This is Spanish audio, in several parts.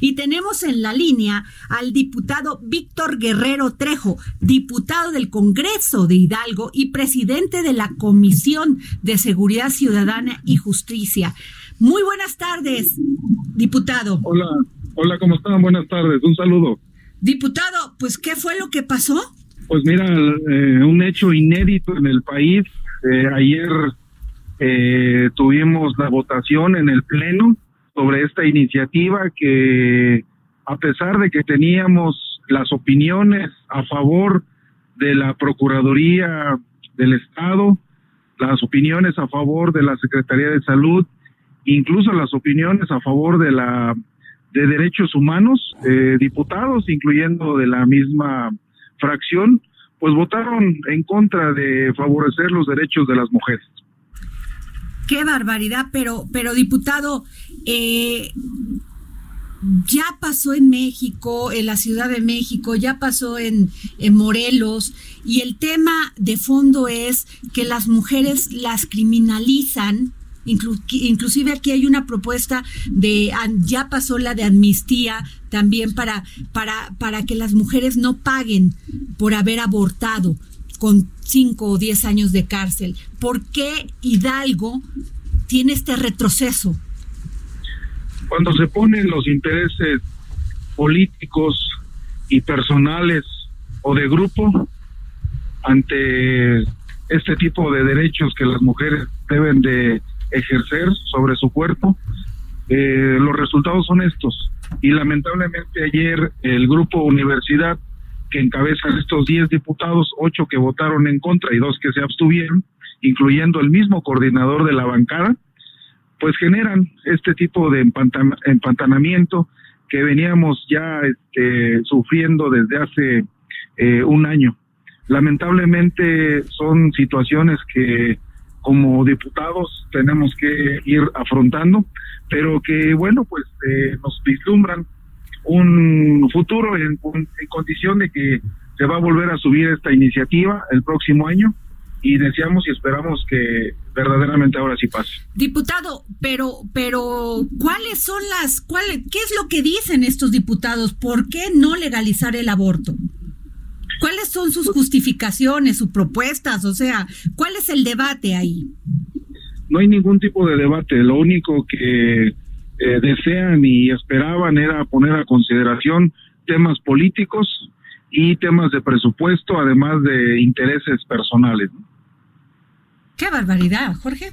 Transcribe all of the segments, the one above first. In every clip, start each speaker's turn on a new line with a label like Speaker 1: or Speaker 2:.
Speaker 1: Y tenemos en la línea al diputado Víctor Guerrero Trejo, diputado del Congreso de Hidalgo y presidente de la Comisión de Seguridad Ciudadana y Justicia. Muy buenas tardes, diputado.
Speaker 2: Hola, hola, ¿cómo están? Buenas tardes, un saludo.
Speaker 1: Diputado, pues, ¿qué fue lo que pasó?
Speaker 2: Pues mira, eh, un hecho inédito en el país. Eh, ayer eh, tuvimos la votación en el Pleno sobre esta iniciativa que, a pesar de que teníamos las opiniones a favor de la Procuraduría del Estado, las opiniones a favor de la Secretaría de Salud, incluso las opiniones a favor de la de derechos humanos, eh, diputados, incluyendo de la misma fracción, pues votaron en contra de favorecer los derechos de las mujeres.
Speaker 1: Qué barbaridad, pero, pero diputado, eh, ya pasó en México, en la Ciudad de México, ya pasó en, en, Morelos, y el tema de fondo es que las mujeres las criminalizan. inclusive aquí hay una propuesta de, ya pasó la de amnistía también para, para, para que las mujeres no paguen por haber abortado con cinco o diez años de cárcel. ¿Por qué Hidalgo tiene este retroceso?
Speaker 2: Cuando se ponen los intereses políticos y personales o de grupo ante este tipo de derechos que las mujeres deben de ejercer sobre su cuerpo, eh, los resultados son estos. Y lamentablemente ayer el grupo Universidad que encabezan estos 10 diputados, 8 que votaron en contra y 2 que se abstuvieron, incluyendo el mismo coordinador de la bancada, pues generan este tipo de empantanamiento que veníamos ya este, sufriendo desde hace eh, un año. Lamentablemente son situaciones que como diputados tenemos que ir afrontando, pero que bueno, pues eh, nos vislumbran un futuro en, en condición de que se va a volver a subir esta iniciativa el próximo año y deseamos y esperamos que verdaderamente ahora sí pase.
Speaker 1: Diputado, pero pero ¿cuáles son las cuáles qué es lo que dicen estos diputados? ¿Por qué no legalizar el aborto? ¿Cuáles son sus justificaciones, sus propuestas? O sea, ¿cuál es el debate ahí?
Speaker 2: No hay ningún tipo de debate. Lo único que eh, desean y esperaban era poner a consideración temas políticos y temas de presupuesto, además de intereses personales.
Speaker 1: Qué barbaridad, Jorge.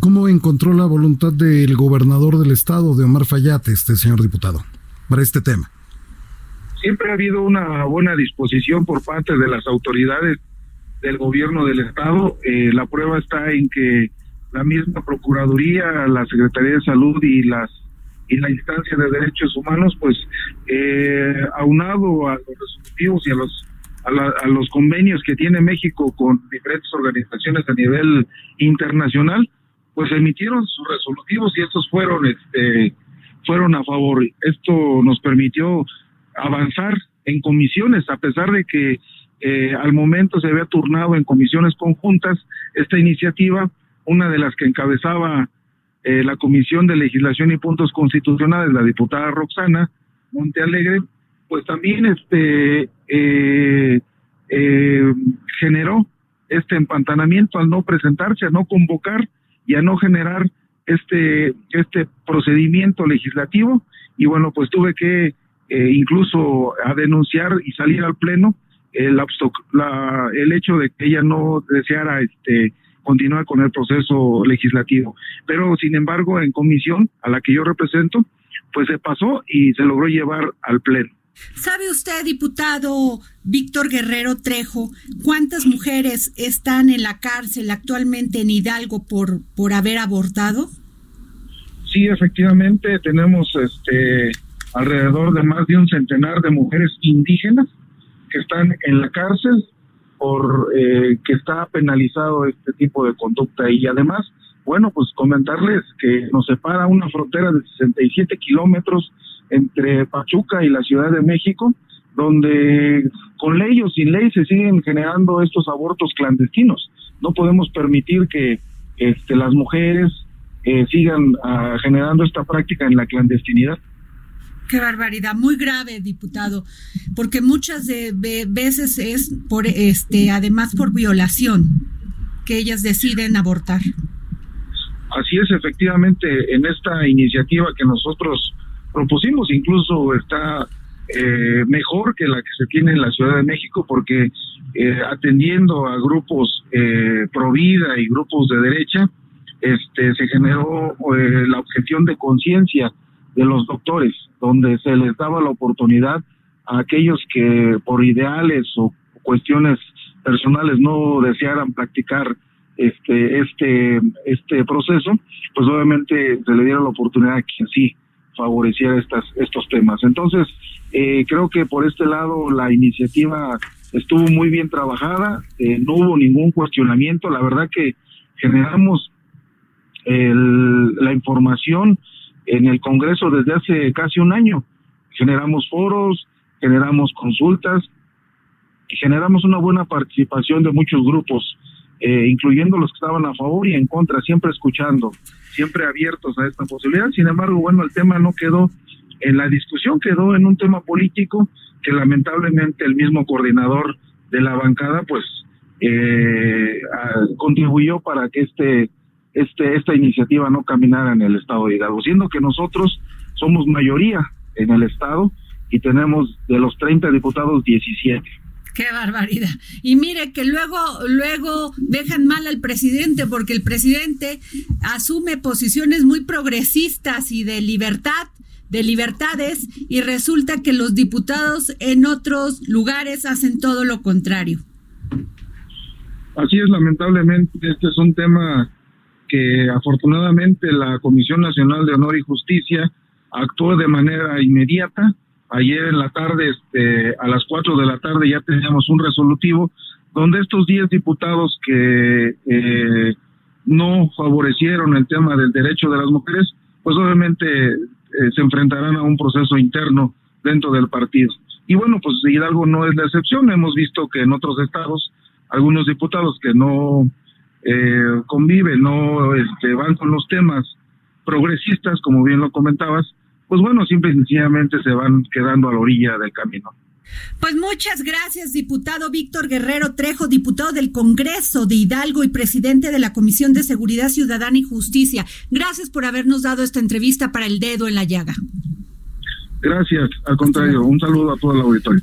Speaker 3: ¿Cómo encontró la voluntad del gobernador del estado, de Omar Fayate, este señor diputado, para este tema?
Speaker 2: Siempre ha habido una buena disposición por parte de las autoridades del gobierno del estado. Eh, la prueba está en que la misma Procuraduría, la Secretaría de Salud y las y la instancia de derechos humanos, pues eh, aunado a los resolutivos y a los a, los convenios que tiene México con diferentes organizaciones a nivel internacional, pues emitieron sus resolutivos y estos fueron este fueron a favor. Esto nos permitió avanzar en comisiones, a pesar de que eh, al momento se había turnado en comisiones conjuntas esta iniciativa, una de las que encabezaba eh, la Comisión de Legislación y Puntos Constitucionales, la diputada Roxana Montealegre, pues también este eh, eh, generó este empantanamiento al no presentarse, a no convocar y a no generar este este procedimiento legislativo. Y bueno pues tuve que incluso a denunciar y salir al pleno el la, el hecho de que ella no deseara este continuar con el proceso legislativo. Pero, sin embargo, en comisión a la que yo represento, pues se pasó y se logró llevar al Pleno.
Speaker 1: ¿Sabe usted, diputado Víctor Guerrero Trejo, cuántas mujeres están en la cárcel actualmente en Hidalgo por, por haber abortado?
Speaker 2: Sí, efectivamente, tenemos este alrededor de más de un centenar de mujeres indígenas que están en la cárcel por eh, que está penalizado este tipo de conducta y además, bueno, pues comentarles que nos separa una frontera de 67 kilómetros entre Pachuca y la Ciudad de México, donde con ley o sin ley se siguen generando estos abortos clandestinos. No podemos permitir que este, las mujeres eh, sigan ah, generando esta práctica en la clandestinidad.
Speaker 1: Qué barbaridad, muy grave, diputado, porque muchas de, veces es por este, además por violación que ellas deciden abortar.
Speaker 2: Así es, efectivamente, en esta iniciativa que nosotros propusimos, incluso está eh, mejor que la que se tiene en la Ciudad de México, porque eh, atendiendo a grupos eh, pro vida y grupos de derecha, este, se generó eh, la objeción de conciencia de los doctores, donde se les daba la oportunidad a aquellos que por ideales o cuestiones personales no desearan practicar este este este proceso, pues obviamente se le diera la oportunidad a quien sí favoreciera estas estos temas. Entonces, eh, creo que por este lado la iniciativa estuvo muy bien trabajada, eh, no hubo ningún cuestionamiento, la verdad que generamos el, la información en el Congreso desde hace casi un año. Generamos foros, generamos consultas y generamos una buena participación de muchos grupos, eh, incluyendo los que estaban a favor y en contra, siempre escuchando, siempre abiertos a esta posibilidad. Sin embargo, bueno, el tema no quedó en la discusión, quedó en un tema político que lamentablemente el mismo coordinador de la bancada, pues, eh, contribuyó para que este este, esta iniciativa no caminara en el estado de Hidalgo, siendo que nosotros somos mayoría en el estado y tenemos de los 30 diputados 17.
Speaker 1: Qué barbaridad. Y mire que luego, luego dejan mal al presidente porque el presidente asume posiciones muy progresistas y de libertad, de libertades, y resulta que los diputados en otros lugares hacen todo lo contrario.
Speaker 2: Así es, lamentablemente, este es un tema que afortunadamente la Comisión Nacional de Honor y Justicia actuó de manera inmediata. Ayer en la tarde, este, a las 4 de la tarde, ya teníamos un resolutivo donde estos 10 diputados que eh, no favorecieron el tema del derecho de las mujeres, pues obviamente eh, se enfrentarán a un proceso interno dentro del partido. Y bueno, pues Hidalgo no es la excepción. Hemos visto que en otros estados, algunos diputados que no eh, convive, no este, van con los temas progresistas, como bien lo comentabas, pues bueno, simple y sencillamente se van quedando a la orilla del camino.
Speaker 1: Pues muchas gracias, diputado Víctor Guerrero Trejo, diputado del Congreso de Hidalgo y presidente de la Comisión de Seguridad Ciudadana y Justicia. Gracias por habernos dado esta entrevista para el dedo en la llaga.
Speaker 2: Gracias, al contrario, un saludo a todo el auditorio.